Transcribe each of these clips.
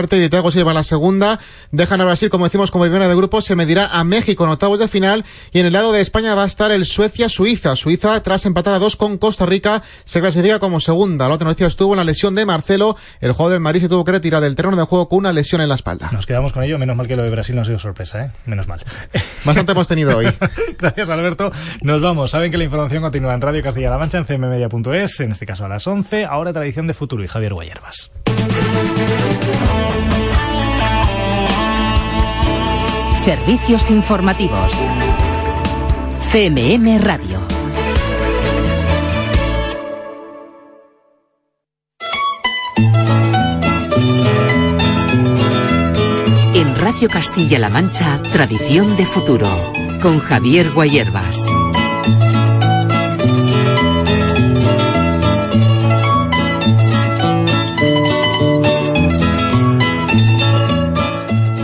y Thiago Silva la segunda, dejan a Brasil, como decimos, como primera de grupo, se medirá a México en octavos de final y en el lado de España va a estar el Suecia-Suiza. Suiza, tras empatar a dos con Costa Rica, se clasifica como segunda. La otra noticia estuvo en la lesión de Marcelo, el jugador del Madrid se tuvo que retirar del terreno de juego con una lesión en la espalda. Nos quedamos con ello, menos mal que lo de Brasil no ha sido sorpresa, ¿eh? Menos mal. Bastante hemos tenido hoy. Gracias, Alberto. Nos vamos. Saben que la información continúa en Radio Castilla-La Mancha, en cmmedia.es, en este caso a las 11. Ahora Tradición de Futuro y Javier Guayerbas. Servicios informativos. CMM Radio. En Radio Castilla-La Mancha, Tradición de Futuro, con Javier Guayerbas.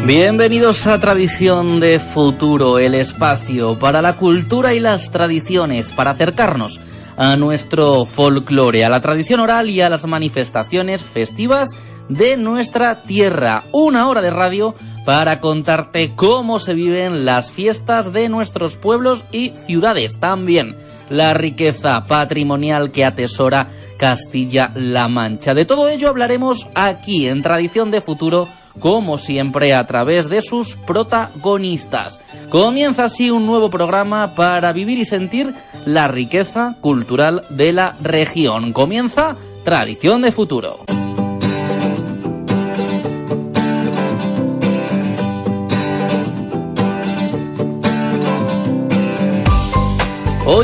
Bienvenidos a Tradición de Futuro, el espacio para la cultura y las tradiciones, para acercarnos a nuestro folclore, a la tradición oral y a las manifestaciones festivas de nuestra tierra. Una hora de radio para contarte cómo se viven las fiestas de nuestros pueblos y ciudades también la riqueza patrimonial que atesora Castilla-La Mancha. De todo ello hablaremos aquí en Tradición de Futuro como siempre a través de sus protagonistas. Comienza así un nuevo programa para vivir y sentir la riqueza cultural de la región. Comienza Tradición de Futuro.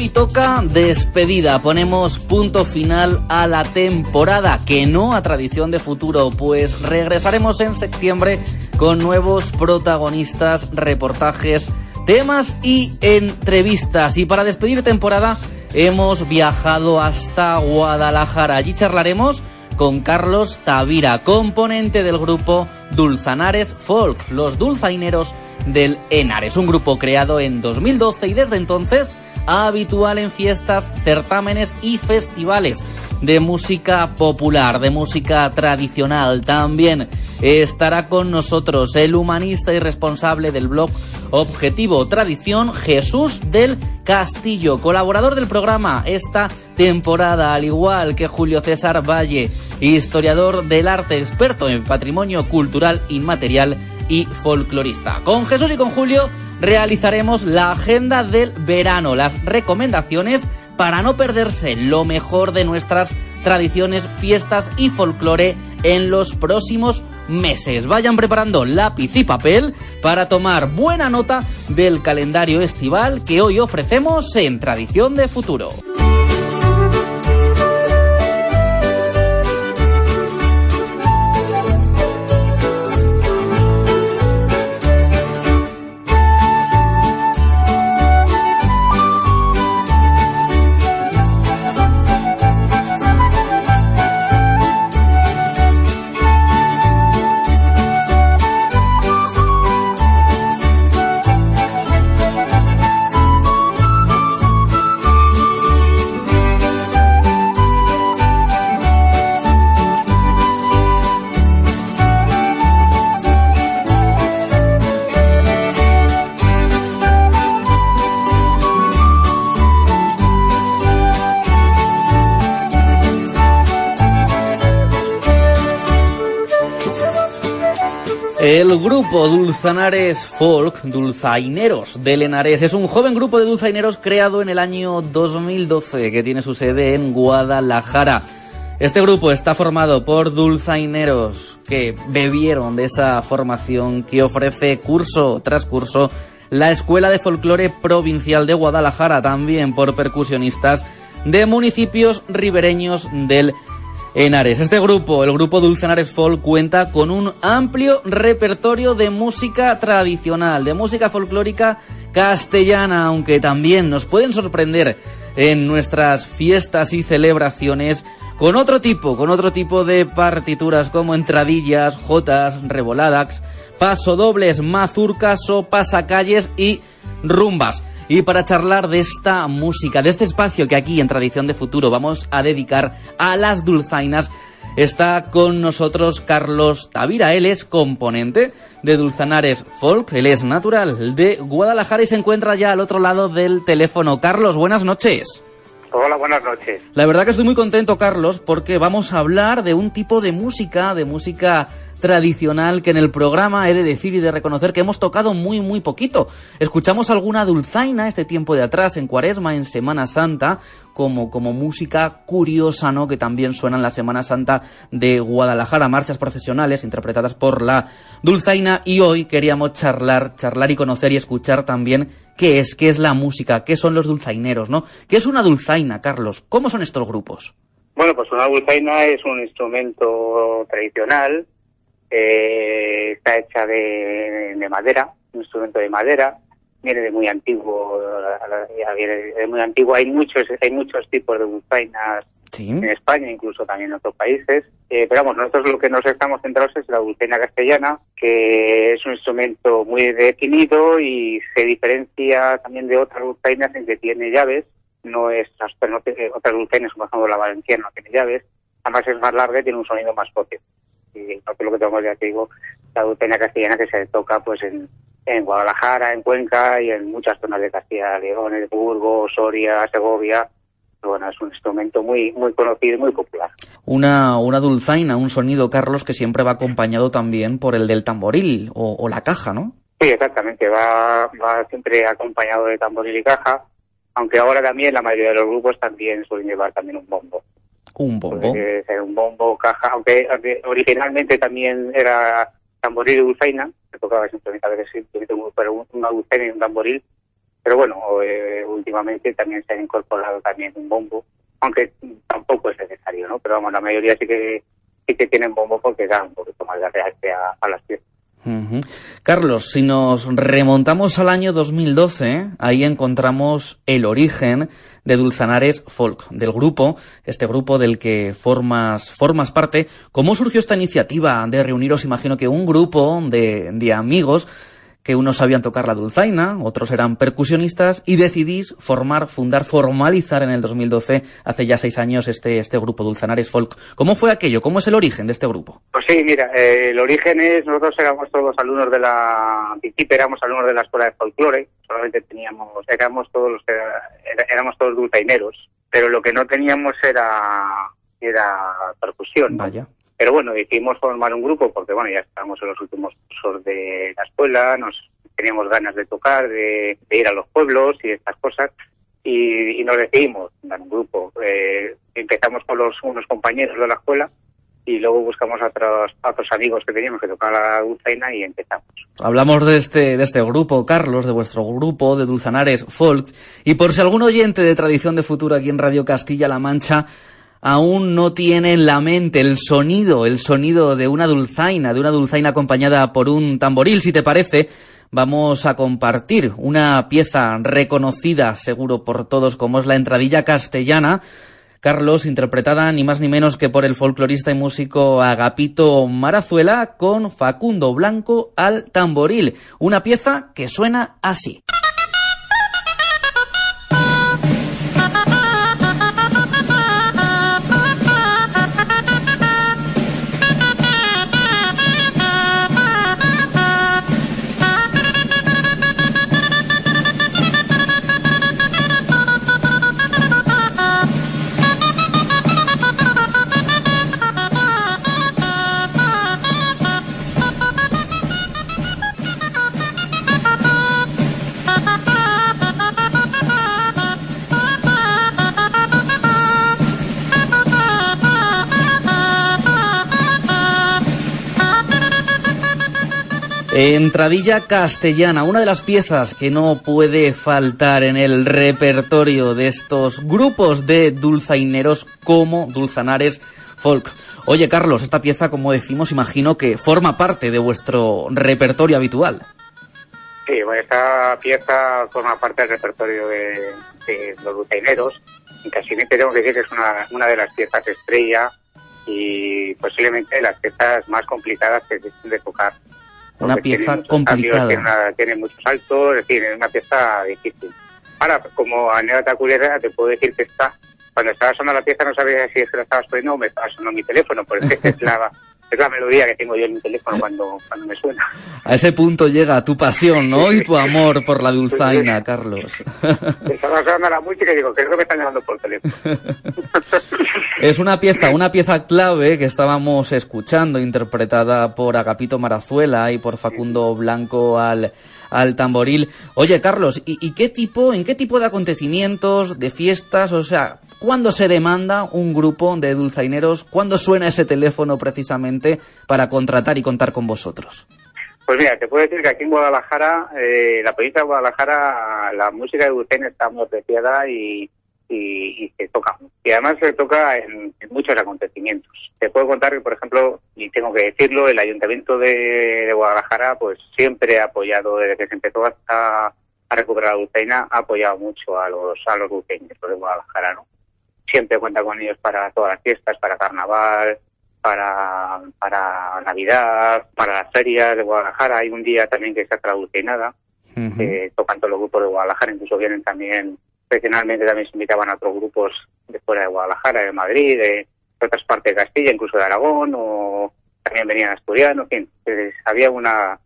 Hoy toca despedida, ponemos punto final a la temporada, que no a tradición de futuro, pues regresaremos en septiembre con nuevos protagonistas, reportajes, temas y entrevistas. Y para despedir temporada hemos viajado hasta Guadalajara. Allí charlaremos con Carlos Tavira, componente del grupo Dulzanares Folk, los dulzaineros del Enares, un grupo creado en 2012 y desde entonces habitual en fiestas, certámenes y festivales de música popular, de música tradicional. También estará con nosotros el humanista y responsable del blog Objetivo Tradición, Jesús del Castillo, colaborador del programa esta temporada, al igual que Julio César Valle, historiador del arte, experto en patrimonio cultural inmaterial y folclorista. Con Jesús y con Julio realizaremos la agenda del verano, las recomendaciones para no perderse lo mejor de nuestras tradiciones, fiestas y folclore en los próximos meses. Vayan preparando lápiz y papel para tomar buena nota del calendario estival que hoy ofrecemos en Tradición de Futuro. El grupo Dulzanares Folk, Dulzaineros de Lenares, es un joven grupo de dulzaineros creado en el año 2012 que tiene su sede en Guadalajara. Este grupo está formado por dulzaineros que bebieron de esa formación que ofrece curso tras curso la Escuela de Folclore Provincial de Guadalajara, también por percusionistas de municipios ribereños del Henares. Este grupo, el grupo Dulcenares Folk, cuenta con un amplio repertorio de música tradicional, de música folclórica castellana, aunque también nos pueden sorprender en nuestras fiestas y celebraciones con otro tipo, con otro tipo de partituras como entradillas, jotas, revoladax, pasodobles, mazurcas o pasacalles y rumbas. Y para charlar de esta música, de este espacio que aquí en Tradición de Futuro vamos a dedicar a las dulzainas, está con nosotros Carlos Tavira. Él es componente de Dulzanares Folk, él es natural de Guadalajara y se encuentra ya al otro lado del teléfono. Carlos, buenas noches. Hola, buenas noches. La verdad que estoy muy contento, Carlos, porque vamos a hablar de un tipo de música, de música tradicional que en el programa he de decir y de reconocer que hemos tocado muy, muy poquito. Escuchamos alguna dulzaina este tiempo de atrás, en Cuaresma, en Semana Santa, como, como música curiosa, ¿no? Que también suena en la Semana Santa de Guadalajara, marchas profesionales interpretadas por la dulzaina. Y hoy queríamos charlar, charlar y conocer y escuchar también qué es, qué es la música, qué son los dulzaineros, ¿no? ¿Qué es una dulzaina, Carlos? ¿Cómo son estos grupos? Bueno, pues una dulzaina es un instrumento tradicional eh, está hecha de, madera, un instrumento de madera, viene de muy antiguo, viene de muy antiguo. Hay muchos, hay muchos tipos de dulzainas en España, incluso también en otros países. Eh, pero vamos, nosotros lo que nos estamos centrados es la dulzaina castellana, que es un instrumento muy definido y se diferencia también de otras dulzainas en que tiene llaves. No es no otras dulzainas, como por ejemplo la valenciana, no tiene llaves. Además es más larga y tiene un sonido más potente y lo que tenemos ya te digo, la dulzaina castellana que se toca pues en, en Guadalajara, en Cuenca y en muchas zonas de Castilla León, en Burgos, Soria, Segovia. Bueno, es un instrumento muy muy conocido y muy popular. Una, una dulzaina, un sonido, Carlos, que siempre va acompañado también por el del tamboril o, la caja, ¿no? Sí, exactamente, va, va siempre acompañado de tamboril y caja, aunque ahora también la mayoría de los grupos también suelen llevar también un bombo. Un bombo. un bombo, caja, aunque, originalmente también era tamboril y dulzaina, se tocaba simplemente a veces pero una dulzaina y un tamboril, pero bueno, eh, últimamente también se ha incorporado también un bombo, aunque tampoco es necesario, ¿no? Pero vamos, la mayoría sí que sí que tienen bombo porque dan un poquito más de reacción a, a las piezas. Carlos, si nos remontamos al año 2012, ahí encontramos el origen de Dulzanares Folk, del grupo, este grupo del que formas, formas parte. ¿Cómo surgió esta iniciativa de reuniros? Imagino que un grupo de, de amigos que unos sabían tocar la dulzaina, otros eran percusionistas, y decidís formar, fundar, formalizar en el 2012, hace ya seis años, este, este grupo Dulzanares Folk. ¿Cómo fue aquello? ¿Cómo es el origen de este grupo? Pues sí, mira, eh, el origen es, nosotros éramos todos alumnos de la, éramos alumnos de la escuela de folclore, solamente teníamos, éramos todos los, éramos todos dulzaineros, pero lo que no teníamos era, era percusión. Vaya. Pero bueno, decidimos formar un grupo porque, bueno, ya estábamos en los últimos cursos de la escuela, nos teníamos ganas de tocar, de, ir a los pueblos y estas cosas, y, nos decidimos dar un grupo. Eh, empezamos con los, unos compañeros de la escuela y luego buscamos a otros, otros amigos que teníamos que tocar la dulzaina y empezamos. Hablamos de este, de este grupo, Carlos, de vuestro grupo de Dulzanares Folk, y por si algún oyente de Tradición de Futuro aquí en Radio Castilla-La Mancha aún no tiene en la mente el sonido, el sonido de una dulzaina, de una dulzaina acompañada por un tamboril, si te parece, vamos a compartir una pieza reconocida seguro por todos como es la entradilla castellana, Carlos, interpretada ni más ni menos que por el folclorista y músico Agapito Marazuela con Facundo Blanco al tamboril, una pieza que suena así. Entradilla castellana, una de las piezas que no puede faltar en el repertorio de estos grupos de dulzaineros como Dulzanares Folk. Oye, Carlos, esta pieza, como decimos, imagino que forma parte de vuestro repertorio habitual. Sí, bueno, esta pieza forma parte del repertorio de, los dulzaineros y casi tengo que decir que es una, una de las piezas estrella y posiblemente las piezas más complicadas que existen de tocar una pieza complicada. tiene, muchos saltos, es decir, es una pieza difícil. Ahora, como anécdota curiosa, te puedo decir que esta cuando estaba sonando la pieza no sabía si es que la estabas poniendo o me estaba sonando mi teléfono, porque es la, es la melodía que tengo yo en mi teléfono cuando, cuando me suena. A ese punto llega tu pasión, ¿no? Y tu amor por la dulzaina, Carlos. Estaba sonando la música y digo, creo que me están llamando por teléfono. es una pieza, una pieza clave que estábamos escuchando, interpretada por Agapito Marazuela y por Facundo Blanco al al tamboril. Oye, Carlos, ¿y, ¿y, qué tipo, en qué tipo de acontecimientos, de fiestas, o sea, ¿Cuándo se demanda un grupo de dulzaineros? ¿Cuándo suena ese teléfono precisamente para contratar y contar con vosotros? Pues mira, te puedo decir que aquí en Guadalajara, eh, la provincia de Guadalajara, la música de dulzaina está muy apreciada y, se toca. Y además se toca en, muchos acontecimientos. Te puedo contar que, por ejemplo, y tengo que decirlo, el Ayuntamiento de, Guadalajara pues siempre ha apoyado, desde que se empezó a, a recuperar la dulzaina, ha apoyado mucho a los, a los dulceños de Guadalajara, ¿no? Siempre cuenta con ellos para todas las fiestas, para carnaval, para, para Navidad, para las ferias de Guadalajara. Hay un día también que se uh -huh. eh, tocan todos los grupos de Guadalajara, incluso vienen también, tradicionalmente también se invitaban a otros grupos de fuera de Guadalajara, de Madrid, de, otras partes de Castilla, incluso de Aragón, o también venían asturianos, en fin, había una,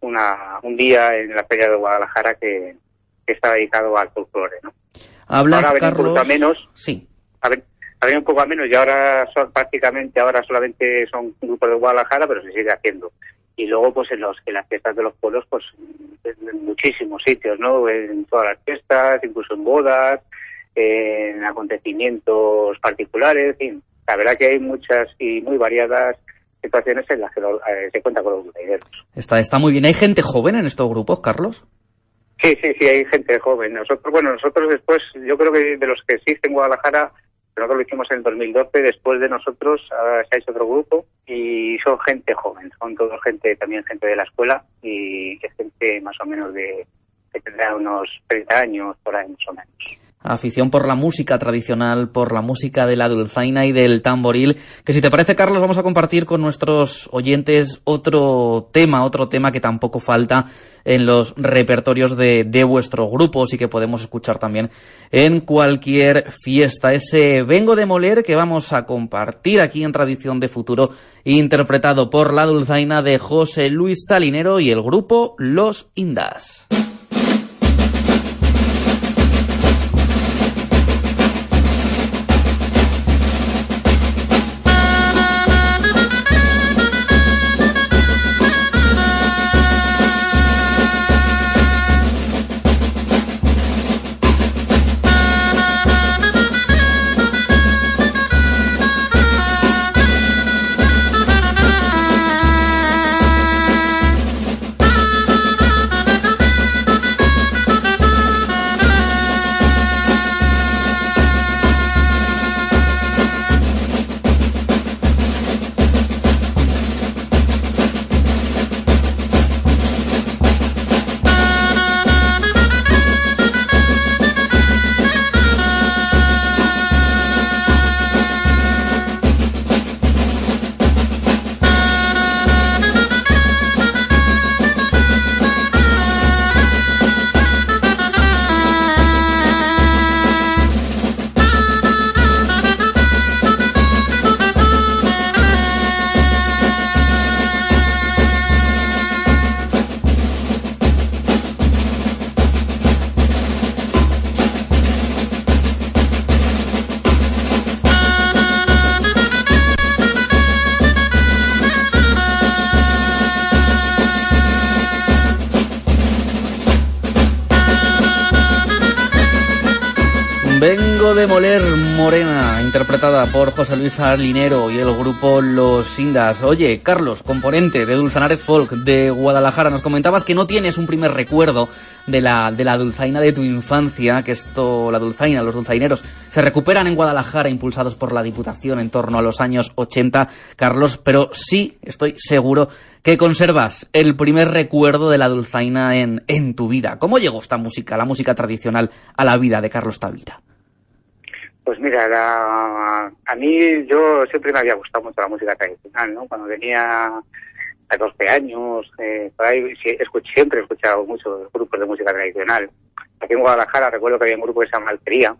una, un día en la feria de Guadalajara que, que está dedicado al folclore, ¿no? Hablas, ahora Carlos... menos, sí había un poco a menos y ahora son prácticamente ahora solamente son grupos de Guadalajara, pero se sigue haciendo. Y luego, pues en los en las fiestas de los pueblos, pues en muchísimos sitios, ¿no? En todas las fiestas, incluso en bodas, en acontecimientos particulares, en fin. La verdad que hay muchas y muy variadas situaciones en las que lo, eh, se cuenta con los dulzaineros. Está, está muy bien. ¿Hay gente joven en estos grupos, Carlos? Sí, sí, sí, hay gente joven. Nosotros, bueno, nosotros después, yo creo que de los que existen en Guadalajara, nosotros lo hicimos en el 2012, después de nosotros uh, se hecho otro grupo y son gente joven, son todo gente, también gente de la escuela y que gente más o menos de, que tendrá unos 30 años, por ahí más o menos afición por la música tradicional, por la música de la dulzaina y del tamboril, que si te parece, Carlos, vamos a compartir con nuestros oyentes otro tema, otro tema que tampoco falta en los repertorios de, de vuestro grupo y que podemos escuchar también en cualquier fiesta. Ese Vengo de Moler que vamos a compartir aquí en Tradición de Futuro, interpretado por la dulzaina de José Luis Salinero y el grupo Los Indas. De Moler Morena, interpretada por José Luis Alinero y el grupo Los Indas. Oye, Carlos, componente de Dulzanares Folk de Guadalajara, nos comentabas que no tienes un primer recuerdo de la, de la dulzaina de tu infancia, que esto, la dulzaina, los dulzaineros, se recuperan en Guadalajara impulsados por la Diputación en torno a los años 80, Carlos, pero sí estoy seguro que conservas el primer recuerdo de la dulzaina en, en tu vida. ¿Cómo llegó esta música, la música tradicional, a la vida de Carlos Tavira? Pues mira, la, a mí yo siempre me había gustado mucho la música tradicional, ¿no? Cuando tenía a 12 años, eh, por ahí escuché, siempre he escuchado muchos grupos de música tradicional. Aquí en Guadalajara recuerdo que había un grupo llama Alpería,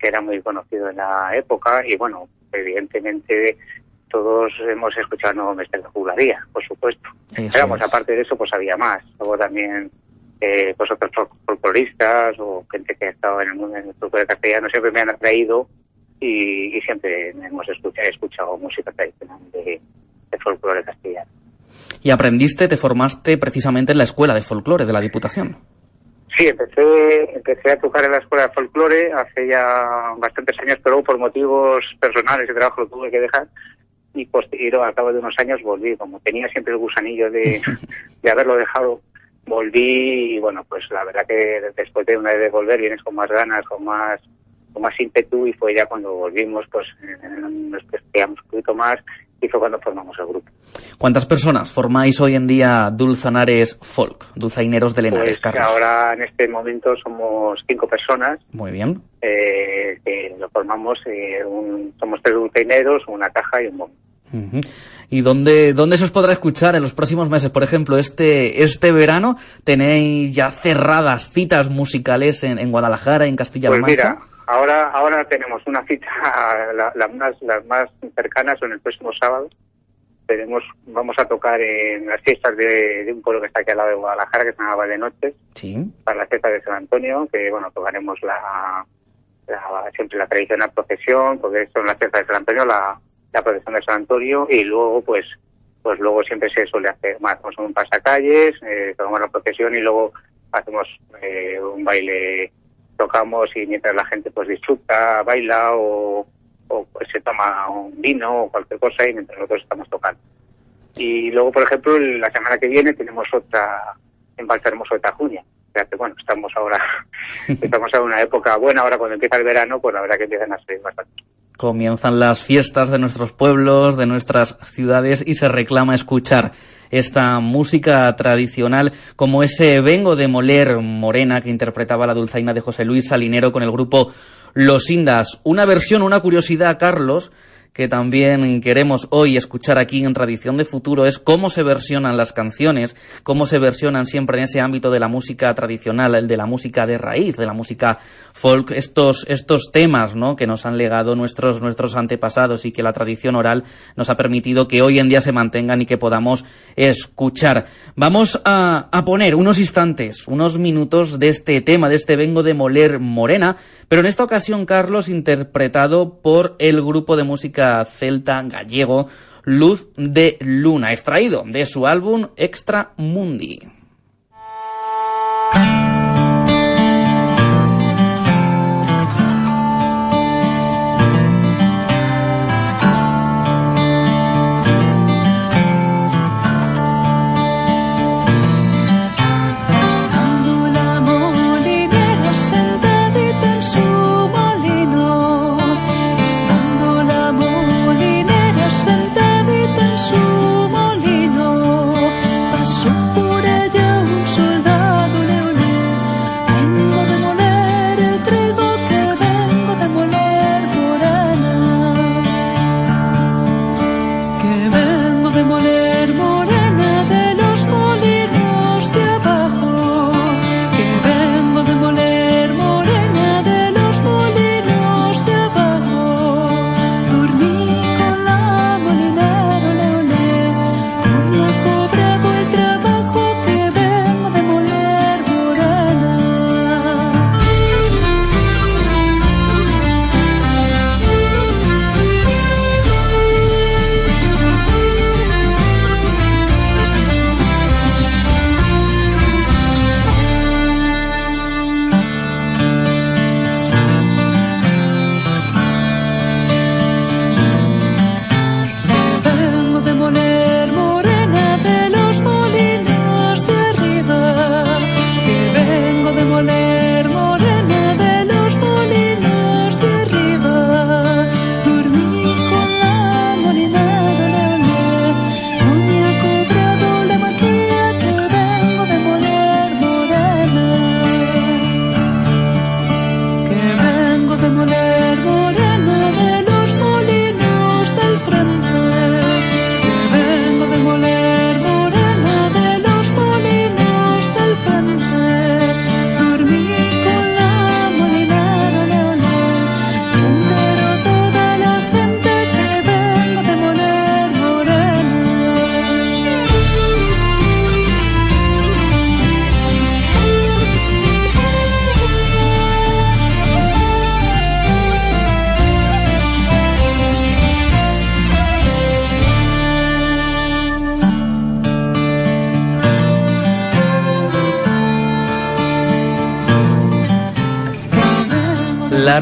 que era muy conocido en la época y bueno, evidentemente todos hemos escuchado No me jugularía, por supuesto. Pero aparte de eso, pues había más. Luego también eh, pues otros folcloristas o gente que ha estado en el mundo del folclore castellano siempre me han atraído y, siempre hemos escuchado, música tradicional de, de folclore castellano. ¿Y aprendiste, te formaste precisamente en la escuela de folclore de la Diputación? Sí, empecé, empecé a tocar en la escuela de folclore hace ya bastantes años, pero por motivos personales de trabajo lo tuve que dejar y posterior, al cabo de unos años volví. Como tenía siempre el gusanillo de, de haberlo dejado, volví y bueno, pues la verdad que después de una vez de volver vienes con más ganas, con más con más ímpetu y fue ya cuando volvimos, pues nos estudiamos un poquito más y fue cuando formamos el grupo. ¿Cuántas personas formáis hoy en día Dulzanares Folk, Dulzaineros de Lenares, pues Ahora en este momento somos cinco personas. Muy bien. Eh, que lo formamos, eh, un, somos tres dulzaineros, una caja y un bombo. ¿Y dónde, dónde se os podrá escuchar en los próximos meses? Por ejemplo, este, este verano tenéis ya cerradas citas musicales en, en Guadalajara, en Castilla-La pues Mancha. Mira, ahora, ahora tenemos una cita, las más, las más cercanas son el próximo sábado. Tenemos, vamos a tocar en las fiestas de, un pueblo que está aquí al lado de Guadalajara, que se llama Valenoches, sí. para la fiesta de San Antonio, que bueno, tocaremos la, siempre la tradicional procesión, porque son las fiestas de San Antonio, la, la procesión de San Antonio y luego pues pues luego siempre se suele hacer más hacemos un pasacalles eh, tomamos la procesión y luego hacemos eh, un baile tocamos y mientras la gente pues disfruta baila o, o pues, se toma un vino o cualquier cosa y mientras nosotros estamos tocando. Y luego por ejemplo la semana que viene tenemos otra en Balta Hermoso de Tajuña. Bueno estamos ahora estamos en una época buena. Ahora cuando empieza el verano pues la verdad que empiezan a ser bastante Comienzan las fiestas de nuestros pueblos, de nuestras ciudades y se reclama escuchar esta música tradicional como ese Vengo de Moler Morena que interpretaba la dulzaina de José Luis Salinero con el grupo Los Indas. Una versión, una curiosidad, Carlos, que también queremos hoy escuchar aquí en Tradición de Futuro es cómo se versionan las canciones, cómo se versionan siempre en ese ámbito de la música tradicional, el de la música de raíz, de la música folk, estos, estos temas ¿no? que nos han legado nuestros, nuestros antepasados y que la tradición oral nos ha permitido que hoy en día se mantengan y que podamos escuchar. Vamos a, a poner unos instantes, unos minutos de este tema, de este Vengo de Moler Morena, pero en esta ocasión, Carlos, interpretado por el grupo de música celta gallego Luz de Luna, extraído de su álbum Extra Mundi.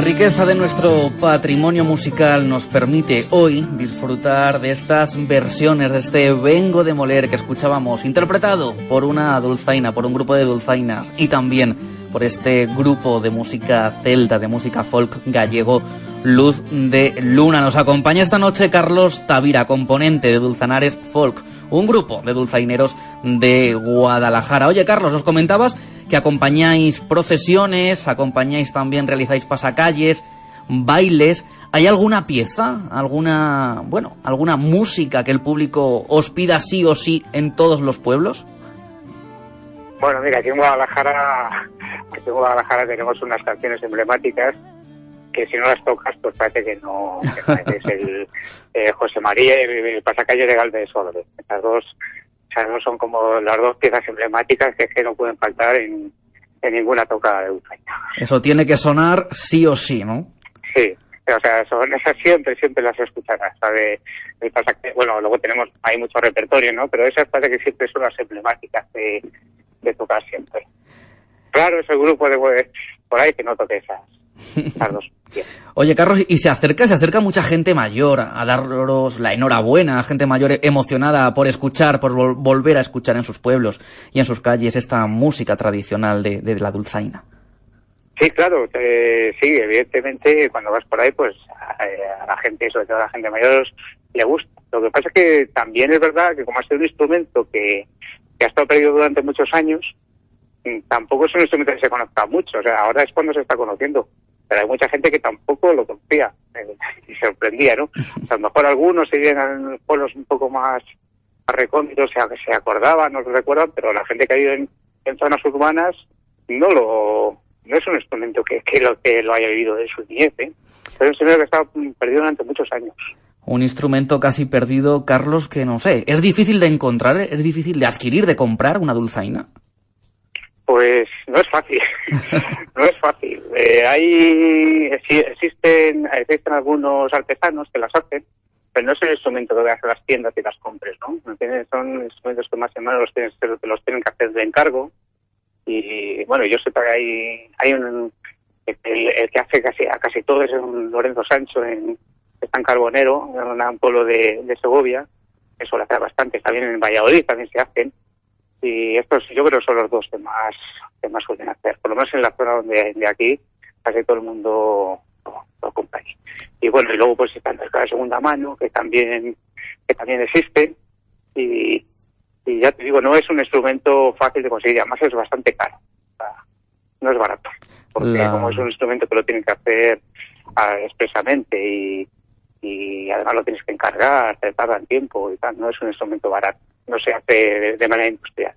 Riqueza de nuestro patrimonio musical nos permite hoy disfrutar de estas versiones, de este Vengo de Moler que escuchábamos, interpretado por una dulzaina, por un grupo de dulzainas y también por este grupo de música celta, de música folk gallego, Luz de Luna. Nos acompaña esta noche Carlos Tavira, componente de Dulzanares Folk, un grupo de dulzaineros de Guadalajara. Oye, Carlos, nos comentabas que acompañáis procesiones, acompañáis también, realizáis pasacalles, bailes. ¿Hay alguna pieza, alguna, bueno, alguna música que el público os pida sí o sí en todos los pueblos? Bueno, mira, aquí en Guadalajara, aquí en Guadalajara tenemos unas canciones emblemáticas que si no las tocas, pues parece que no, es el eh, José María y el pasacalle de Galvez Orbe. Estas dos o sea, no son como las dos piezas emblemáticas que, que no pueden faltar en, en ninguna tocada de Ucrania. Eso tiene que sonar sí o sí, ¿no? Sí, o sea, son esas siempre, siempre las escucharás, ¿sabe? Bueno, luego tenemos, hay mucho repertorio, ¿no? Pero esas parece que siempre son las emblemáticas de, de tocar siempre. Claro, es el grupo de por ahí que no toque esas, esas dos Oye, Carlos, y se acerca, se acerca mucha gente mayor a daros la enhorabuena, gente mayor emocionada por escuchar, por vol volver a escuchar en sus pueblos y en sus calles esta música tradicional de, la dulzaina. Sí, claro, eh, sí, evidentemente cuando vas por ahí, pues a, a, la gente, sobre todo a la gente mayor, le gusta. Lo que pasa es que también es verdad que como ha sido un instrumento que, que ha estado perdido durante muchos años, tampoco es un instrumento que se conozca mucho, o sea, ahora es cuando se está conociendo pero hay mucha gente que tampoco lo conocía eh, y sorprendía, ¿no? A lo mejor algunos se iban a pueblos un poco más, recónditos, se, se acordaban, no lo recuerdan, pero la gente que ha ido en, en, zonas urbanas no lo no es un instrumento que, que lo que lo haya vivido de su niñez, ¿eh? es un instrumento que está perdido durante muchos años. Un instrumento casi perdido, Carlos, que no sé, es difícil de encontrar, es difícil de adquirir, de comprar una dulzaina. Pues no es fácil, no es fácil. Eh, hay existen existen algunos artesanos que las hacen, pero no es el instrumento que hacer las tiendas y las compres, ¿no? Son instrumentos que más o menos los tienen, los tienen que hacer de encargo. Y bueno, yo sé que hay, hay un, el, el, que hace casi a casi todo es un Lorenzo Sancho en San Carbonero, en un pueblo de, de Segovia, eso lo hace bastante, también en Valladolid también se hacen y estos yo creo son los dos que más que más suelen hacer. Por lo menos en la zona donde de aquí casi todo el mundo lo, lo compra y bueno y luego pues está el mercado de segunda mano que también que también existe. Y, y ya te digo no es un instrumento fácil de conseguir. Además es bastante caro. O sea, no es barato. Porque la... como es un instrumento que lo tienen que hacer uh, expresamente y y además lo tienes que encargar, te tardan tiempo y tal, no es un instrumento barato, no se hace de, manera industrial.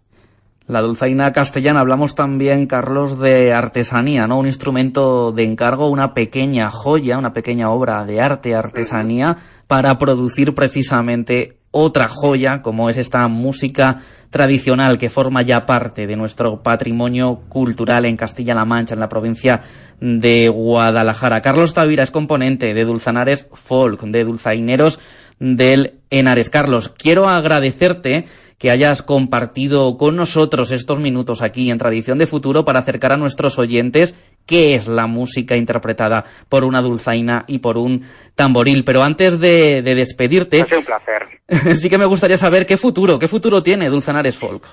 La dulzaina castellana, hablamos también, Carlos, de artesanía, ¿no? Un instrumento de encargo, una pequeña joya, una pequeña obra de arte, artesanía, para producir precisamente otra joya, como es esta música tradicional que forma ya parte de nuestro patrimonio cultural en Castilla-La Mancha, en la provincia de Guadalajara. Carlos Tavira es componente de Dulzanares Folk, de Dulzaineros del Henares. Carlos, quiero agradecerte que hayas compartido con nosotros estos minutos aquí en Tradición de Futuro para acercar a nuestros oyentes qué es la música interpretada por una dulzaina y por un tamboril. Pero antes de, de despedirte... Ha sido un placer. sí que me gustaría saber qué futuro, qué futuro tiene Dulzanares Folk.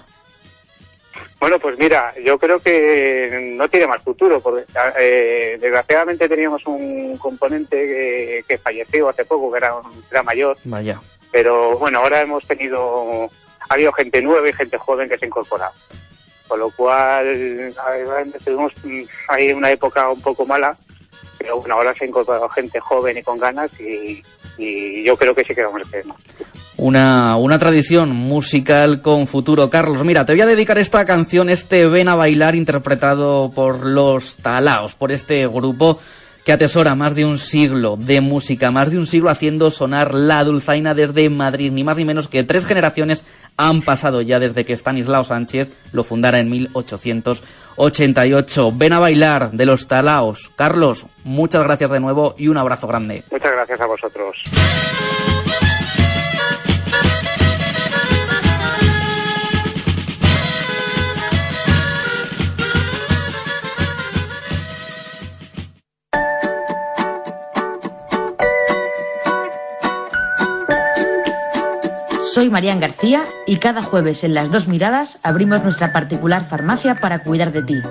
Bueno, pues mira, yo creo que no tiene más futuro, porque eh, desgraciadamente teníamos un componente que, que, falleció hace poco, que era, era mayor. Vaya. Pero bueno, ahora hemos tenido ha habido gente nueva y gente joven que se ha incorporado. Con lo cual, tuvimos ahí una época un poco mala, pero bueno, ahora se ha incorporado gente joven y con ganas y, y yo creo que sí que vamos a hacer más. Una, una tradición musical con futuro. Carlos, mira, te voy a dedicar esta canción, este Ven a bailar, interpretado por los Talaos, por este grupo que atesora más de un siglo de música, más de un siglo haciendo sonar la dulzaina desde Madrid. Ni más ni menos que tres generaciones han pasado ya desde que Stanislao Sánchez lo fundara en 1888. Ven a bailar de los Talaos. Carlos, muchas gracias de nuevo y un abrazo grande. Muchas gracias a vosotros. Marian García y cada jueves en las dos miradas abrimos nuestra particular farmacia para cuidar de ti.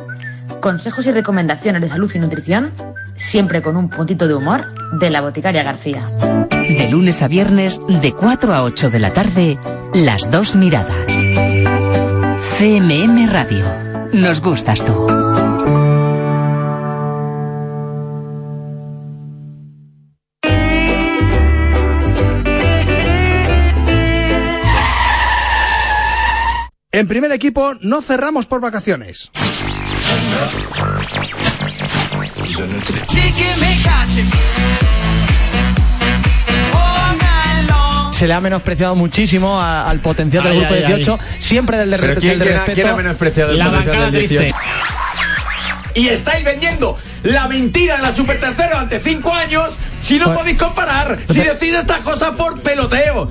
Consejos y recomendaciones de salud y nutrición, siempre con un puntito de humor, de la boticaria García. De lunes a viernes, de 4 a 8 de la tarde, las dos miradas. CMM Radio. Nos gustas tú. En primer equipo no cerramos por vacaciones. se le ha menospreciado muchísimo a- al potencial del Ay, grupo ay, 18, siempre del de, Pero respeto- ¿quién, del quién respeto. quién ha menospreciado el La potencial bancada del triste. 18? Y estáis vendiendo la mentira en la Super Tercero ante cinco años si no Pues- podéis comparar, si decís estas cosas por peloteo.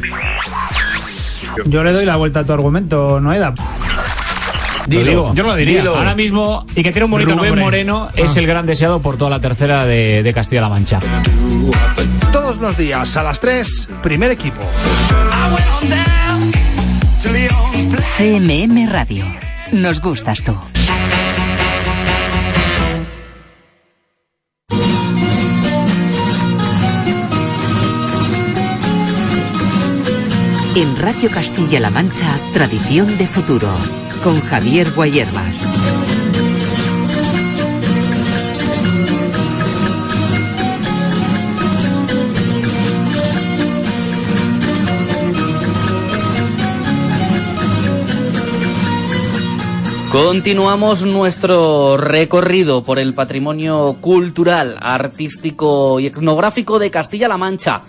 Yo le doy la vuelta a tu argumento, Noeda. Dilo, digo. yo no lo diría. Dilo. Ahora mismo, Y que tiene un bonito Rubén nombre. Moreno Ah. es el gran deseado por toda la tercera de, de Castilla-La Mancha. Todos los días a las 3, primer equipo. CMM Radio. Nos gustas tú. En Radio Castilla-La Mancha, Tradición de Futuro, con Javier Guayerbas. Continuamos nuestro recorrido por el patrimonio cultural, artístico y etnográfico de Castilla-La Mancha.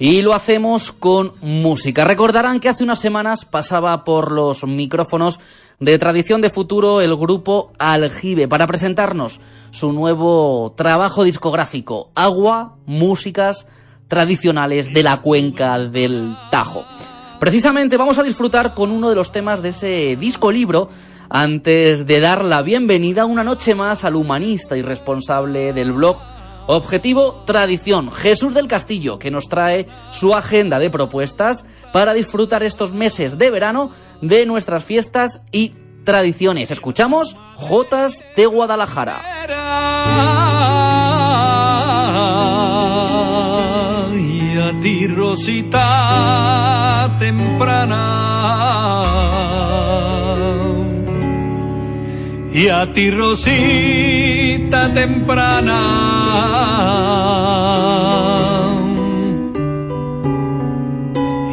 Y lo hacemos con música. Recordarán que hace unas semanas pasaba por los micrófonos de Tradición de Futuro el grupo Aljibe para presentarnos su nuevo trabajo discográfico, Agua, Músicas Tradicionales de la Cuenca del Tajo. Precisamente vamos a disfrutar con uno de los temas de ese disco libro antes de dar la bienvenida una noche más al humanista y responsable del blog Objetivo Tradición, Jesús del Castillo, que nos trae su agenda de propuestas para disfrutar estos meses de verano de nuestras fiestas y tradiciones. Escuchamos Jotas de Guadalajara. Y Rosita temprana. Y a ti, Rosita temprana.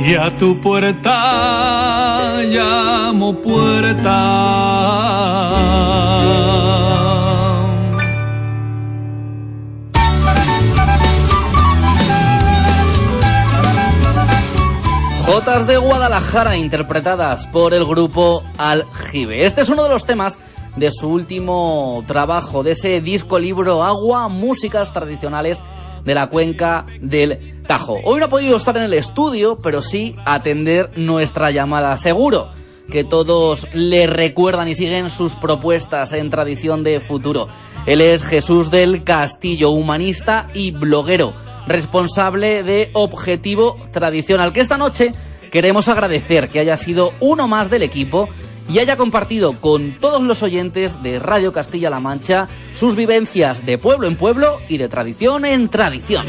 Y a tu puerta llamo puerta. Jotas de Guadalajara interpretadas por el grupo Aljibe. Este es uno de los temas de su último trabajo, de ese disco libro Agua, Músicas Tradicionales de la Cuenca del Tajo. Hoy no ha podido estar en el estudio, pero sí atender nuestra llamada. Seguro que todos le recuerdan y siguen sus propuestas en tradición de futuro. Él es Jesús del Castillo, humanista y bloguero, responsable de Objetivo Tradicional, que esta noche queremos agradecer que haya sido uno más del equipo y haya compartido con todos los oyentes de Radio Castilla-La Mancha sus vivencias de pueblo en pueblo y de tradición en tradición.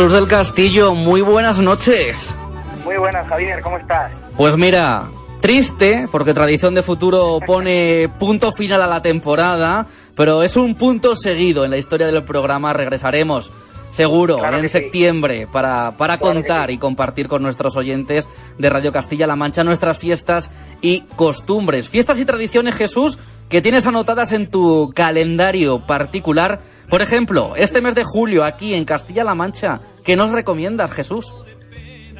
Jesús del Castillo, muy buenas noches. Muy buenas, Javier, ¿cómo estás? Pues mira, triste, porque Tradición de Futuro pone punto final a la temporada. pero es un punto seguido en la historia del programa. Regresaremos seguro Claro en sí. septiembre para, para Claro contar y compartir con nuestros oyentes de Radio Castilla-La Mancha nuestras fiestas y costumbres. Fiestas y tradiciones, Jesús, que tienes anotadas en tu calendario particular. Por ejemplo, este mes de julio aquí en Castilla-La Mancha, ¿qué nos recomiendas, Jesús?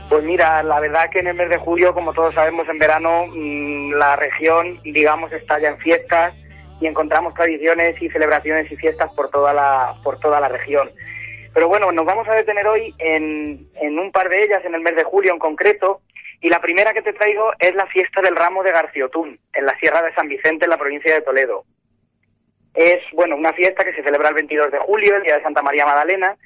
Pues mira, la verdad que en el mes de julio, como todos sabemos, en verano mm, la región, digamos, está ya en fiestas y encontramos tradiciones y celebraciones y fiestas por toda la, por toda la región. Pero bueno, nos vamos a detener hoy en, en un par de ellas, en el mes de julio en concreto, y la primera que te traigo es la fiesta del ramo de Garciotún, en la Sierra de San Vicente, en la provincia de Toledo. Es, bueno, una fiesta que se celebra el 22 de julio, el día de Santa María Magdalena,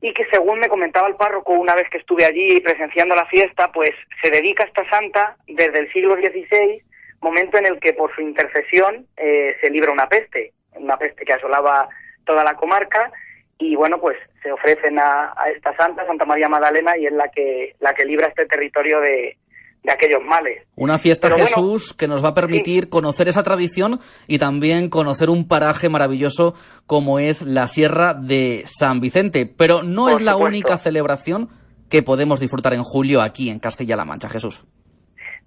y que según me comentaba el párroco una vez que estuve allí presenciando la fiesta, pues se dedica a esta santa desde el siglo XVI, momento en el que por su intercesión eh, se libra una peste, una peste que asolaba toda la comarca, y bueno, pues se ofrecen a, a esta santa, Santa María Magdalena, y es la que, la que libra este territorio de, de aquellos males. Una fiesta, Pero bueno, Jesús, que nos va a permitir conocer esa tradición y también conocer un paraje maravilloso como es la Sierra de San Vicente. Pero no Por es la supuesto. única celebración que podemos disfrutar en julio aquí en Castilla-La Mancha, Jesús.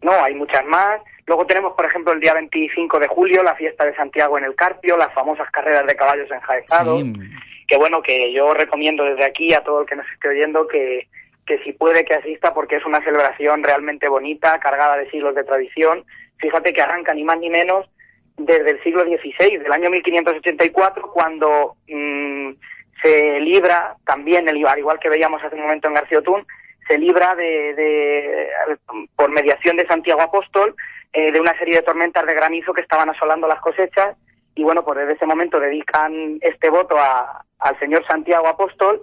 No, hay muchas más. Luego tenemos, por ejemplo, el día 25 de julio, la fiesta de Santiago en el Carpio, las famosas carreras de caballos enjaezados. Sí. que bueno, que yo recomiendo desde aquí a todo el que nos esté oyendo que, que si puede que asista porque es una celebración realmente bonita, cargada de siglos de tradición. Fíjate que arranca ni más ni menos desde el siglo XVI, del año 1584, cuando mm, se libra también, el, al igual que veíamos hace un momento en García Otún, se libra de, de- por mediación de Santiago Apóstol eh, de una serie de tormentas de granizo que estaban asolando las cosechas y bueno, pues desde ese momento dedican este voto a- al señor Santiago Apóstol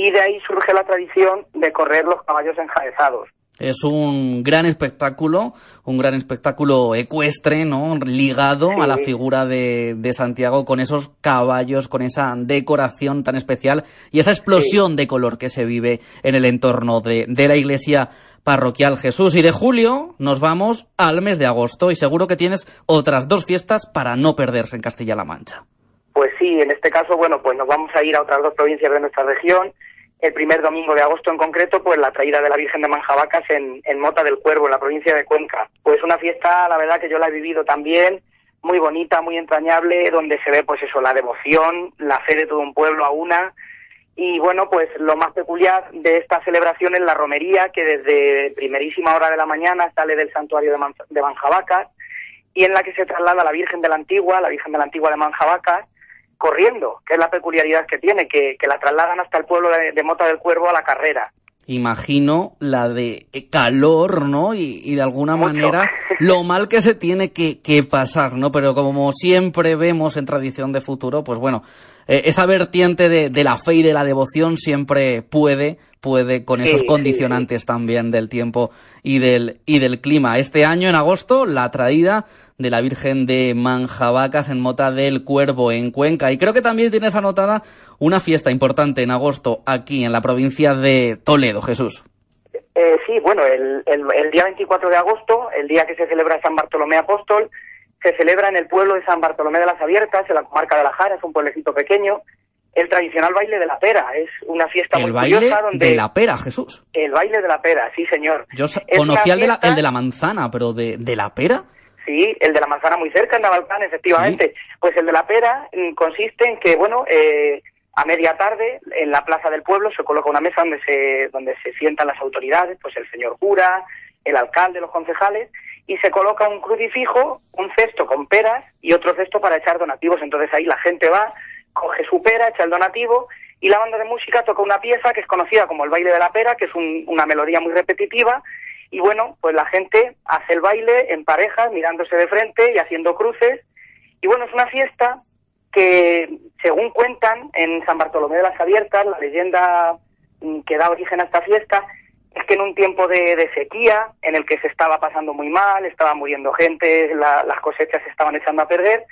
y de ahí surge la tradición de correr los caballos enjaezados. Es un gran espectáculo, un gran espectáculo ecuestre, ¿no? Ligado a la figura de, de Santiago con esos caballos, con esa decoración tan especial y esa explosión de color que se vive en el entorno de, de la iglesia parroquial Jesús. Y de julio nos vamos al mes de agosto y seguro que tienes otras dos fiestas para no perderse en Castilla-La Mancha. Pues sí, en este caso, bueno, pues nos vamos a ir a otras dos provincias de nuestra región. El primer domingo de agosto en concreto, pues la traída de la Virgen de Manjabacas en, Mota del Cuervo, en la provincia de Cuenca. Pues una fiesta, la verdad que yo la he vivido también, muy bonita, muy entrañable, donde se ve pues eso, la devoción, la fe de todo un pueblo a una. Y bueno, pues lo más peculiar de esta celebración es la romería, que desde primerísima hora de la mañana sale del santuario de, Manz- de Manjabacas y en la que se traslada la Virgen de la Antigua, la Virgen de la Antigua de Manjabacas, corriendo, que es la peculiaridad que tiene, que, que la trasladan hasta el pueblo de, de Mota del Cuervo a la carrera. Imagino la de calor, ¿no? Y, y de alguna Mucho. manera lo mal que se tiene que, que pasar, ¿no? Pero como siempre vemos en Tradición de Futuro, pues bueno, eh, esa vertiente de, de la fe y de la devoción siempre puede, puede con esos Sí, sí, condicionantes también del tiempo y del, y del clima. Este año, en agosto, la traída de la Virgen de Manjabacas en Mota del Cuervo, en Cuenca. Y creo que también tienes anotada una fiesta importante en agosto aquí en la provincia de Toledo, Jesús. Eh, sí, bueno, el, el, el día 24 de agosto, el día que se celebra San Bartolomé Apóstol, se celebra en el pueblo de San Bartolomé de las Abiertas, en la comarca de La Jara, es un pueblecito pequeño, el tradicional baile de la pera. Es una fiesta El muy baile curiosa donde... de la pera, Jesús. El baile de la pera, sí, señor. Yo conocía el de, la, fiesta- el de la manzana, pero de, de la pera. Sí, el de la manzana muy cerca, en Navalcán, efectivamente. Pues el de la pera mm, consiste en que, bueno, eh, a media tarde, en la plaza del pueblo, se coloca una mesa donde se, donde se sientan las autoridades, pues el señor cura, el alcalde, los concejales, y se coloca un crucifijo, un cesto con peras y otro cesto para echar donativos. Entonces ahí la gente va, coge su pera, echa el donativo, y la banda de música toca una pieza que es conocida como el baile de la pera, que es un- una melodía muy repetitiva, y bueno, pues la gente hace el baile en parejas, mirándose de frente y haciendo cruces. Y bueno, es una fiesta que, según cuentan en San Bartolomé de las Abiertas, la leyenda mm, que da origen a esta fiesta, es que en un tiempo de, sequía, en el que se estaba pasando muy mal, estaba muriendo gente, la- las cosechas se estaban echando a perder,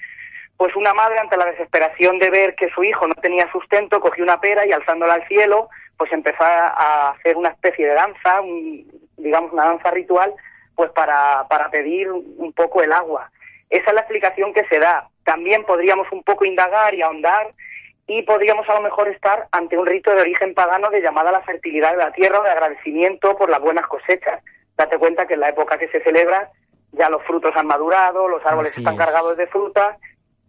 pues una madre, ante la desesperación de ver que su hijo no tenía sustento, cogió una pera y alzándola al cielo, pues empezó a- a hacer una especie de danza, un- digamos una danza ritual, pues para, para pedir un poco el agua. Esa es la explicación que se da, también podríamos un poco indagar y ahondar y podríamos a lo mejor estar ante un rito de origen pagano de llamada a la fertilidad de la tierra o de agradecimiento por las buenas cosechas. Date cuenta que en la época que se celebra ya los frutos han madurado, los árboles Así están es. cargados de fruta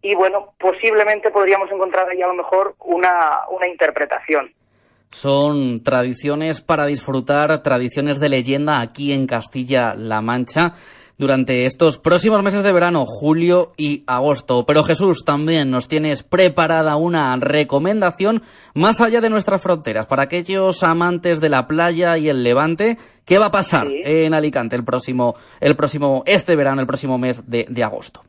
y bueno, posiblemente podríamos encontrar ahí a lo mejor una, una interpretación. Son tradiciones para disfrutar, tradiciones de leyenda aquí en Castilla-La Mancha durante estos próximos meses de verano, julio y agosto. Pero Jesús, también nos tienes preparada una recomendación más allá de nuestras fronteras para aquellos amantes de la playa y el levante. ¿Qué va a pasar en Alicante el próximo, el próximo, este verano, el próximo mes de, de agosto?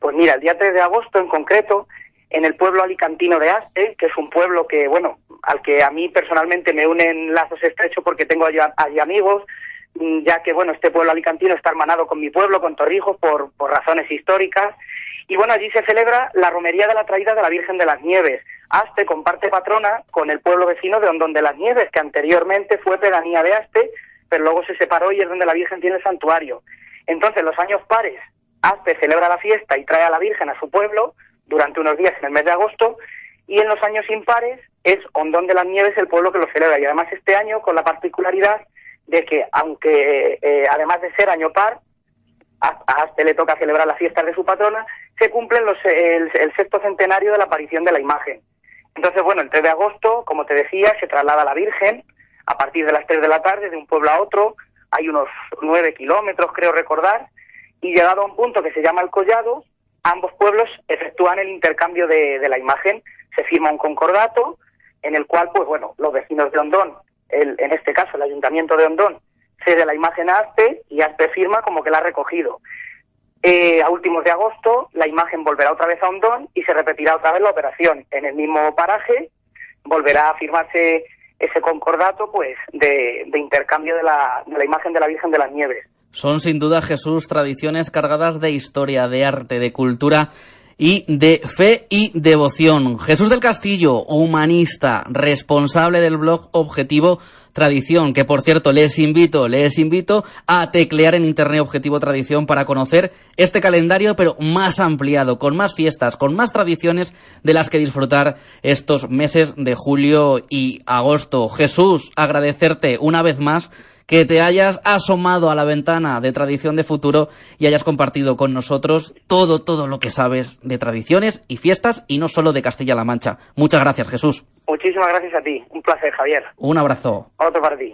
Pues mira, el día 3 de agosto en concreto, en el pueblo alicantino de Aste, que es un pueblo que, bueno, al que a mí personalmente me unen lazos estrechos porque tengo allí, allí amigos, ya que, bueno, este pueblo alicantino está hermanado con mi pueblo, con Torrijos, por, por razones históricas. Y bueno, allí se celebra la romería de la traída de la Virgen de las Nieves. Aste comparte patrona con el pueblo vecino de Hondón de las Nieves, que anteriormente fue pedanía de Aste, pero luego se separó y es donde la Virgen tiene el santuario. Entonces, los años pares, Aspe celebra la fiesta y trae a la Virgen a su pueblo durante unos días en el mes de agosto y en los años impares es Hondón de las Nieves el pueblo que lo celebra y además este año con la particularidad de que aunque eh, además de ser año par a, a Aspe le toca celebrar las fiestas de su patrona se cumplen los, el, el sexto centenario de la aparición de la imagen. Entonces bueno el 3 de agosto como te decía se traslada la Virgen a partir de las 3 de la tarde de un pueblo a otro hay unos 9 kilómetros creo recordar y llegado a un punto que se llama el Collado, ambos pueblos efectúan el intercambio de, de la imagen, se firma un concordato en el cual, pues bueno, los vecinos de Hondón, el, en este caso el ayuntamiento de Hondón, cede la imagen a Aspe y Aspe firma como que la ha recogido. Eh, a últimos de agosto, la imagen volverá otra vez a Hondón y se repetirá otra vez la operación en el mismo paraje, volverá a firmarse ese concordato pues de, de intercambio de la, de la imagen de la Virgen de las Nieves. Son sin duda, Jesús, tradiciones cargadas de historia, de arte, de cultura y de fe y devoción. Jesús del Castillo, humanista, responsable del blog Objetivo Tradición, que por cierto les invito, les invito a teclear en internet Objetivo Tradición para conocer este calendario, pero más ampliado, con más fiestas, con más tradiciones de las que disfrutar estos meses de julio y agosto. Jesús, agradecerte una vez más que te hayas asomado a la ventana de Tradición de Futuro y hayas compartido con nosotros todo, todo lo que sabes de tradiciones y fiestas y no solo de Castilla-La Mancha. Muchas gracias, Jesús. Muchísimas gracias a ti. Un placer, Javier. Un abrazo. Otro para ti.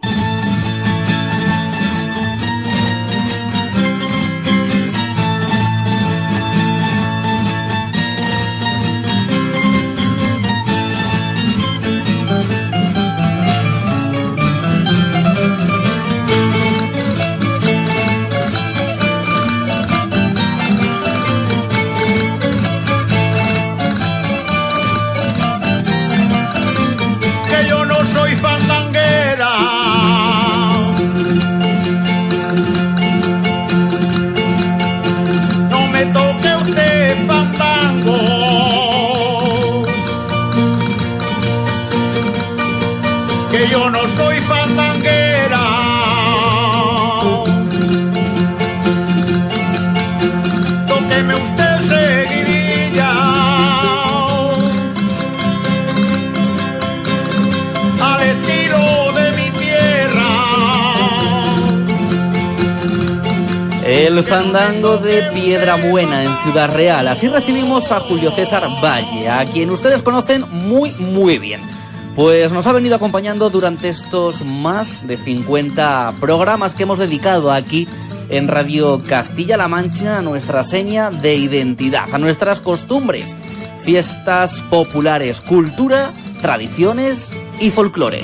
Fandango de Piedra Buena en Ciudad Real. Así recibimos a Julio César Valle, a quien ustedes conocen muy, muy bien. Pues nos ha venido acompañando durante estos más de 50 programas que hemos dedicado aquí en Radio Castilla-La Mancha a nuestra seña de identidad, a nuestras costumbres, fiestas populares, cultura, tradiciones y folclore.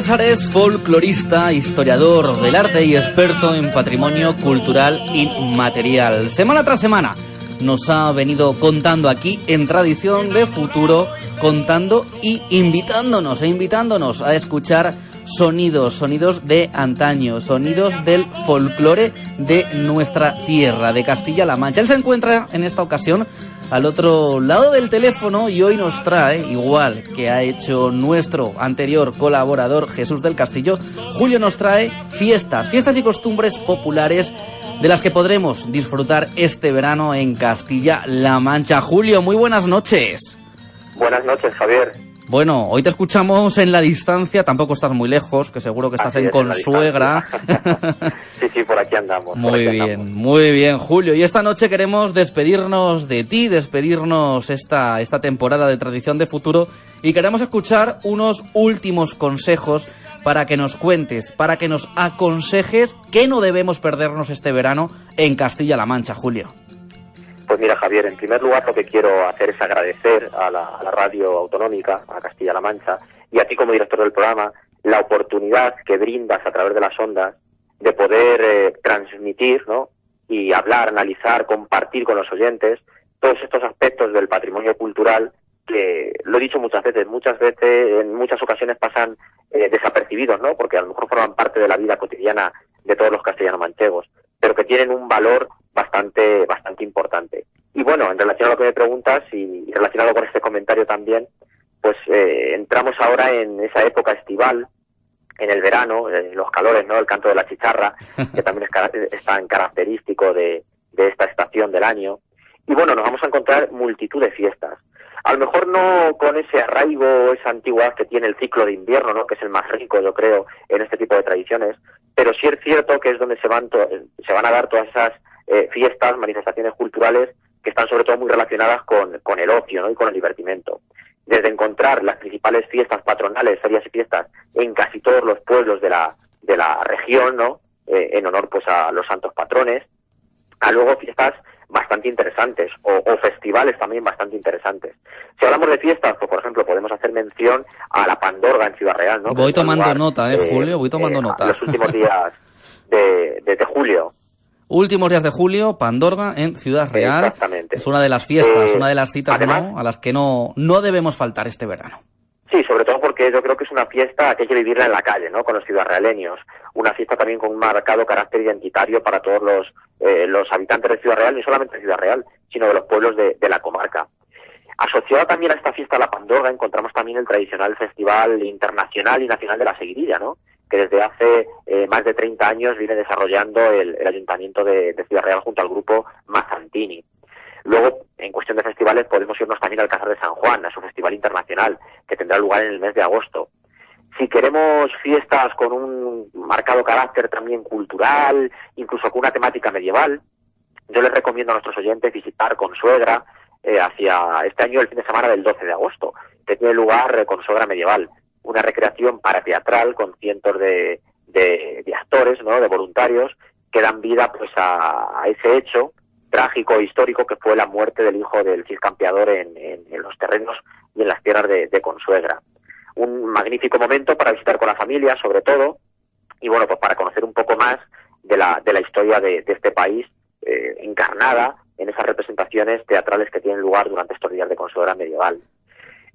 César es folclorista, historiador del arte y experto en patrimonio cultural inmaterial. Semana tras semana nos ha venido contando aquí en Tradición de Futuro, contando y invitándonos e invitándonos a escuchar sonidos, sonidos de antaño, sonidos del folclore de nuestra tierra, de Castilla-La Mancha. Él se encuentra en esta ocasión al otro lado del teléfono y hoy nos trae, igual que ha hecho nuestro anterior colaborador Jesús del Castillo, Julio nos trae fiestas, fiestas y costumbres populares de las que podremos disfrutar este verano en Castilla-La Mancha. Julio, muy buenas noches. Buenas noches, Javier. Bueno, hoy te escuchamos en la distancia, tampoco estás muy lejos, que seguro que estás Así en es, en la Consuegra. Sí, sí, por aquí andamos. Muy aquí bien, andamos. muy bien, Julio. Y esta noche queremos despedirnos de ti, despedirnos esta, esta temporada de Tradición de Futuro y queremos escuchar unos últimos consejos para que nos cuentes, para que nos aconsejes qué no debemos perdernos este verano en Castilla-La Mancha, Julio. Pues mira, Javier, en primer lugar lo que quiero hacer es agradecer a la, radio autonómica, a Castilla-La Mancha, y a ti como director del programa, la oportunidad que brindas a través de las ondas de poder eh, transmitir, ¿no? Y hablar, analizar, compartir con los oyentes todos estos aspectos del patrimonio cultural que, lo he dicho muchas veces, muchas veces, en muchas ocasiones pasan eh, desapercibidos, ¿no? Porque a lo mejor forman parte de la vida cotidiana de todos los castellano-manchegos, pero que tienen un valor bastante, bastante importante. Y bueno, en relación a lo que me preguntas y relacionado con este comentario también, pues eh, entramos ahora en esa época estival, en el verano, en los calores, ¿no? El canto de la chicharra, que también es, es tan característico de, de esta estación del año. Y bueno, nos vamos a encontrar multitud de fiestas. A lo mejor no con ese arraigo, esa antigüedad que tiene el ciclo de invierno, ¿no? Que es el más rico, yo creo, en este tipo de tradiciones. Pero sí es cierto que es donde se van, se van a dar todas esas eh, fiestas, manifestaciones culturales que están sobre todo muy relacionadas con, con el ocio, ¿no? Y con el divertimento desde encontrar las principales fiestas patronales, ferias y fiestas en casi todos los pueblos de la, de la región, ¿no? Eh, en honor pues a los santos patrones, a luego fiestas bastante interesantes o, o festivales también bastante interesantes. Si hablamos de fiestas, pues por ejemplo podemos hacer mención a la Pandorga en Ciudad Real, ¿no? Voy tomando lugar, nota, ¿eh, Julio? Voy tomando eh, nota. Los últimos días de, de- de julio. Últimos días de julio, Pandorga en Ciudad Real. Exactamente. Es una de las fiestas, Eh, una de las citas además- ¿no? a las que no, no debemos faltar este verano. Sí, sobre todo porque yo creo que es una fiesta que hay que vivirla en la calle, ¿no? Con los ciudadrealeños. Una fiesta también con un marcado carácter identitario para todos los, eh, los habitantes de Ciudad Real, ni solamente de Ciudad Real, sino de los pueblos de, de la comarca. Asociado también a esta fiesta la Pandorga encontramos también el tradicional Festival Internacional y Nacional de la Seguidilla, ¿no? Que desde hace eh, más de 30 años viene desarrollando el, el Ayuntamiento de, de Ciudad Real junto al grupo Mazantini. Luego, en cuestión de festivales, podemos irnos también al Cazar de San Juan, a su festival internacional, que tendrá lugar en el mes de agosto. Si queremos fiestas con un marcado carácter también cultural, incluso con una temática medieval, yo les recomiendo a nuestros oyentes visitar Consuegra eh, hacia este año el fin de semana del 12 de agosto, que tiene lugar eh, Consuegra Medieval, una recreación parateatral con cientos de, de, actores, ¿no? de voluntarios, que dan vida pues a ese hecho trágico e histórico que fue la muerte del hijo del Cid Campeador en, los terrenos y en las tierras de, Consuegra. Un magnífico momento para visitar con la familia, sobre todo, y bueno, pues para conocer un poco más de la, de la historia de, de este país eh, encarnada en esas representaciones teatrales que tienen lugar durante estos días de Consuegra medieval.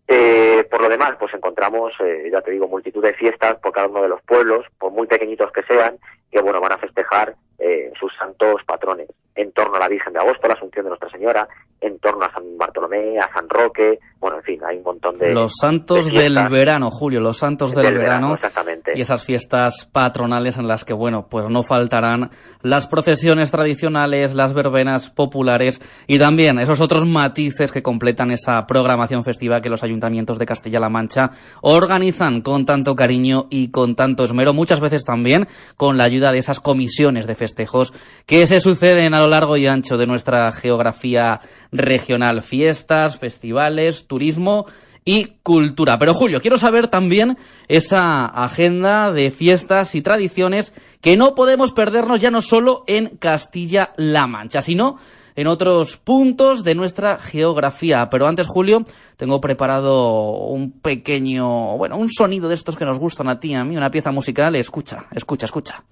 Eh, por lo demás, pues encontramos, eh, ya te digo, multitud de fiestas por cada uno de los pueblos, por muy pequeñitos que sean, que bueno, van a festejar eh, sus santos patrones en torno a la Virgen de Agosto, la Asunción de Nuestra Señora, en torno a San Bartolomé, a San Roque, bueno, en fin, hay un montón de Los santos de del verano, Julio, los santos del, Del verano, verano. exactamente. Y esas fiestas patronales en las que, bueno, pues no faltarán las procesiones tradicionales, las verbenas populares y también esos otros matices que completan esa programación festiva que los ayuntamientos de Castilla-La Mancha organizan con tanto cariño y con tanto esmero, muchas veces también con la ayuda de esas comisiones de festejos que se suceden a largo y ancho de nuestra geografía regional. Fiestas, festivales, turismo y cultura. Pero Julio, quiero saber también esa agenda de fiestas y tradiciones que no podemos perdernos ya no solo en Castilla-La Mancha, sino en otros puntos de nuestra geografía. Pero antes, Julio, tengo preparado un pequeño, bueno, un sonido de estos que nos gustan a ti, y a mí, una pieza musical. Escucha, escucha, escucha.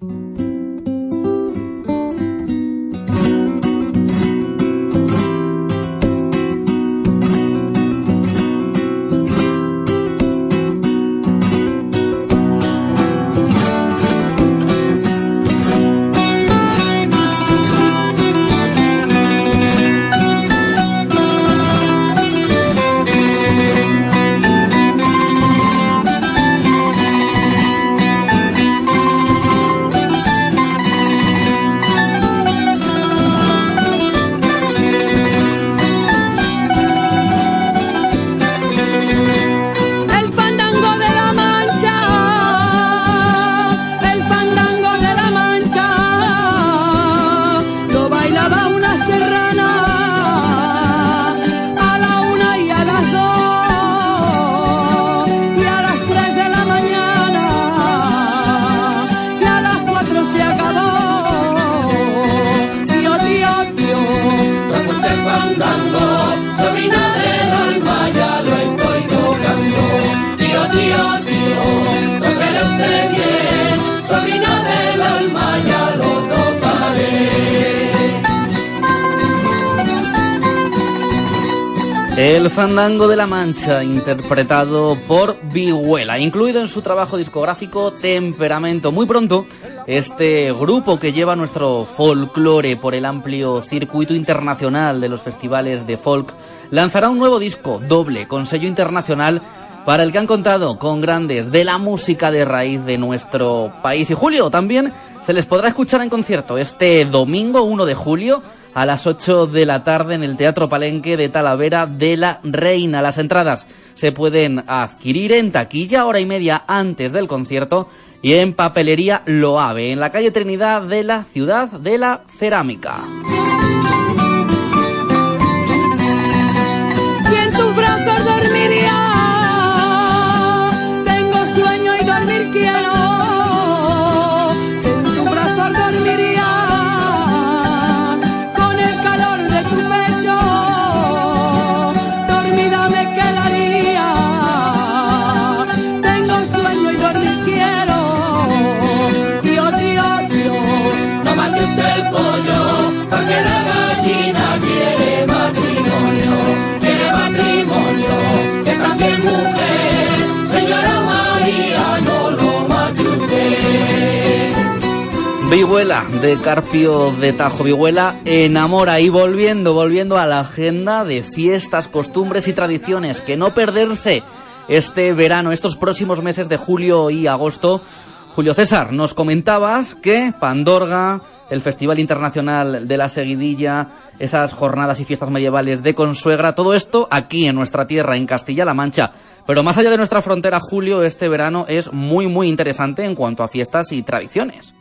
Fandango de la Mancha, interpretado por Vihuela, incluido en su trabajo discográfico Temperamento. Muy pronto, este grupo que lleva nuestro folclore por el amplio circuito internacional de los festivales de folk lanzará un nuevo disco doble con sello internacional para el que han contado con grandes de la música de raíz de nuestro país. Y Julio también se les podrá escuchar en concierto este domingo 1 de julio a las 8 de la tarde en el Teatro Palenque de Talavera de la Reina. Las entradas se pueden adquirir en taquilla hora y media antes del concierto y en papelería Loave, en la calle Trinidad de la ciudad de la cerámica. Vihuela de Carpio de Tajo Vihuela enamora y volviendo, volviendo a la agenda de fiestas, costumbres y tradiciones que no perderse este verano, estos próximos meses de julio y agosto. Julio César, nos comentabas que Pandorga, el Festival Internacional de la Seguidilla, esas jornadas y fiestas medievales de Consuegra, todo esto aquí en nuestra tierra, en Castilla-La Mancha. Pero más allá de nuestra frontera, Julio, este verano es muy, muy interesante en cuanto a fiestas y tradiciones.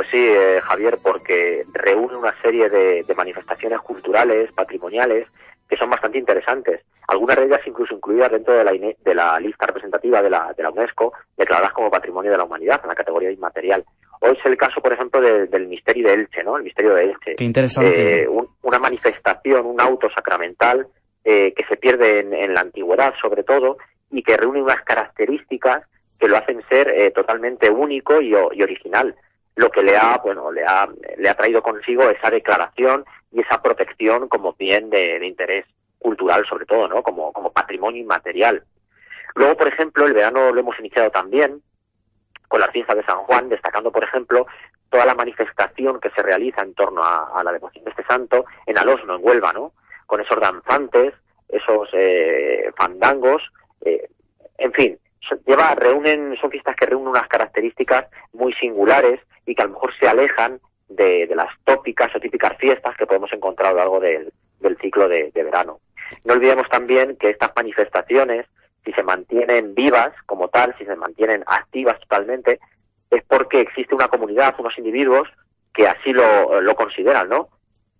Pues sí, eh, Javier, porque reúne una serie de, de manifestaciones culturales, patrimoniales, que son bastante interesantes. Algunas de ellas incluso incluidas dentro de la, INE- de la lista representativa de la, de la UNESCO, declaradas como Patrimonio de la Humanidad, en la categoría inmaterial. Hoy es el caso, por ejemplo, de- del misterio de Elche, ¿no? El misterio de Elche. Qué interesante. Eh, un- una manifestación, un auto sacramental eh, que se pierde en, en la antigüedad, sobre todo, y que reúne unas características que lo hacen ser eh, totalmente único y, y original lo que le ha bueno le ha le ha traído consigo esa declaración y esa protección como bien de, interés cultural sobre todo no como como patrimonio inmaterial. Luego por ejemplo el verano lo hemos iniciado también con la fiesta de San Juan destacando por ejemplo toda la manifestación que se realiza en torno a, la devoción de este santo en Alosno en Huelva no con esos danzantes esos eh, fandangos eh, en fin lleva reúnen son fiestas que reúnen unas características muy singulares y que a lo mejor se alejan de, de las tópicas o típicas fiestas que podemos encontrar a lo largo del, del ciclo de, verano. No olvidemos también que estas manifestaciones, si se mantienen vivas como tal, si se mantienen activas totalmente, es porque existe una comunidad, unos individuos que así lo, lo consideran, ¿no?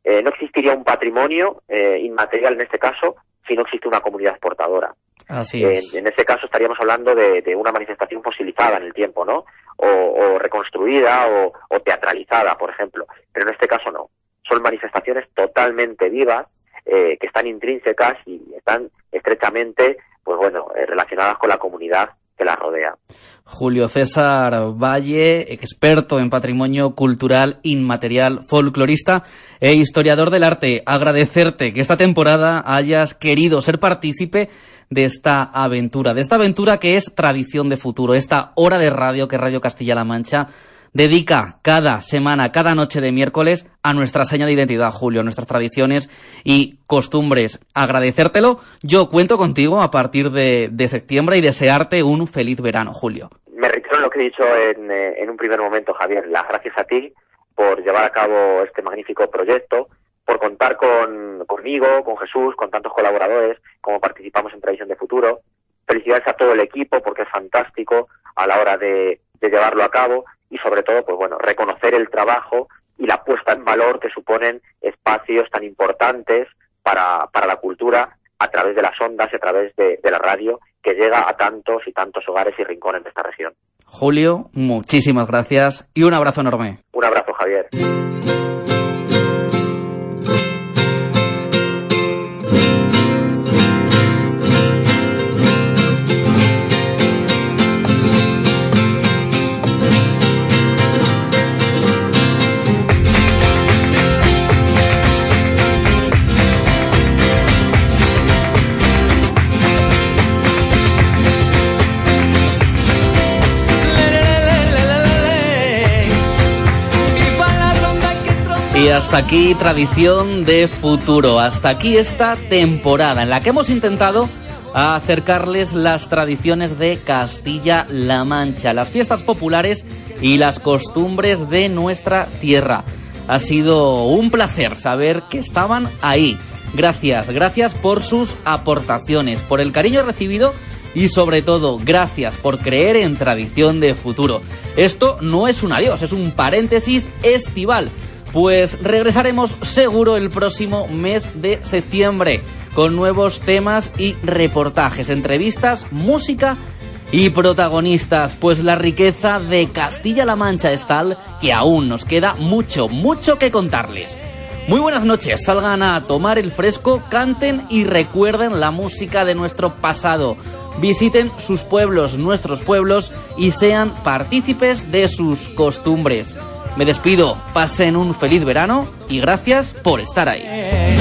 Eh, no existiría un patrimonio eh, inmaterial en este caso si no existe una comunidad portadora. Así En, es. en ese caso estaríamos hablando de, de una manifestación fosilizada en el tiempo, ¿no? O, o reconstruida o, o teatralizada, por ejemplo. Pero en este caso no. son manifestaciones totalmente vivas, eh, que están intrínsecas y están estrechamente, pues bueno, eh, relacionadas con la comunidad Julio César Valle, experto en patrimonio cultural inmaterial, folclorista e historiador del arte. Agradecerte que esta temporada hayas querido ser partícipe de esta aventura, de esta aventura que es tradición de futuro, esta hora de radio que Radio Castilla-La Mancha dedica cada semana, cada noche de miércoles a nuestra seña de identidad, Julio, nuestras tradiciones y costumbres. Agradecértelo. Yo cuento contigo a partir de, de septiembre y desearte un feliz verano, Julio. Me reitero lo que he dicho en, eh, en un primer momento, Javier. Las gracias a ti por llevar a cabo este magnífico proyecto, por contar con, conmigo, con Jesús, con tantos colaboradores, como participamos en Tradición de Futuro. Felicidades a todo el equipo porque es fantástico a la hora de, de llevarlo a cabo y sobre todo, pues bueno, reconocer el trabajo y la puesta en valor que suponen espacios tan importantes para, para la cultura a través de las ondas y a través de, de la radio que llega a tantos y tantos hogares y rincones de esta región. Julio, muchísimas gracias y un abrazo enorme. Un abrazo, Javier. Hasta aquí tradición de futuro, hasta aquí esta temporada en la que hemos intentado acercarles las tradiciones de Castilla-La Mancha, las fiestas populares y las costumbres de nuestra tierra. Ha sido un placer saber que estaban ahí. Gracias, gracias por sus aportaciones, por el cariño recibido y sobre todo gracias por creer en tradición de futuro. Esto no es un adiós, es un paréntesis estival. Pues regresaremos seguro el próximo mes de septiembre con nuevos temas y reportajes, entrevistas, música y protagonistas, pues la riqueza de Castilla-La Mancha es tal que aún nos queda mucho, mucho que contarles. Muy buenas noches, salgan a tomar el fresco, canten y recuerden la música de nuestro pasado. Visiten sus pueblos, nuestros pueblos y sean partícipes de sus costumbres. Me despido, pasen un feliz verano y gracias por estar ahí.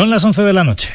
Son las 11 de la noche.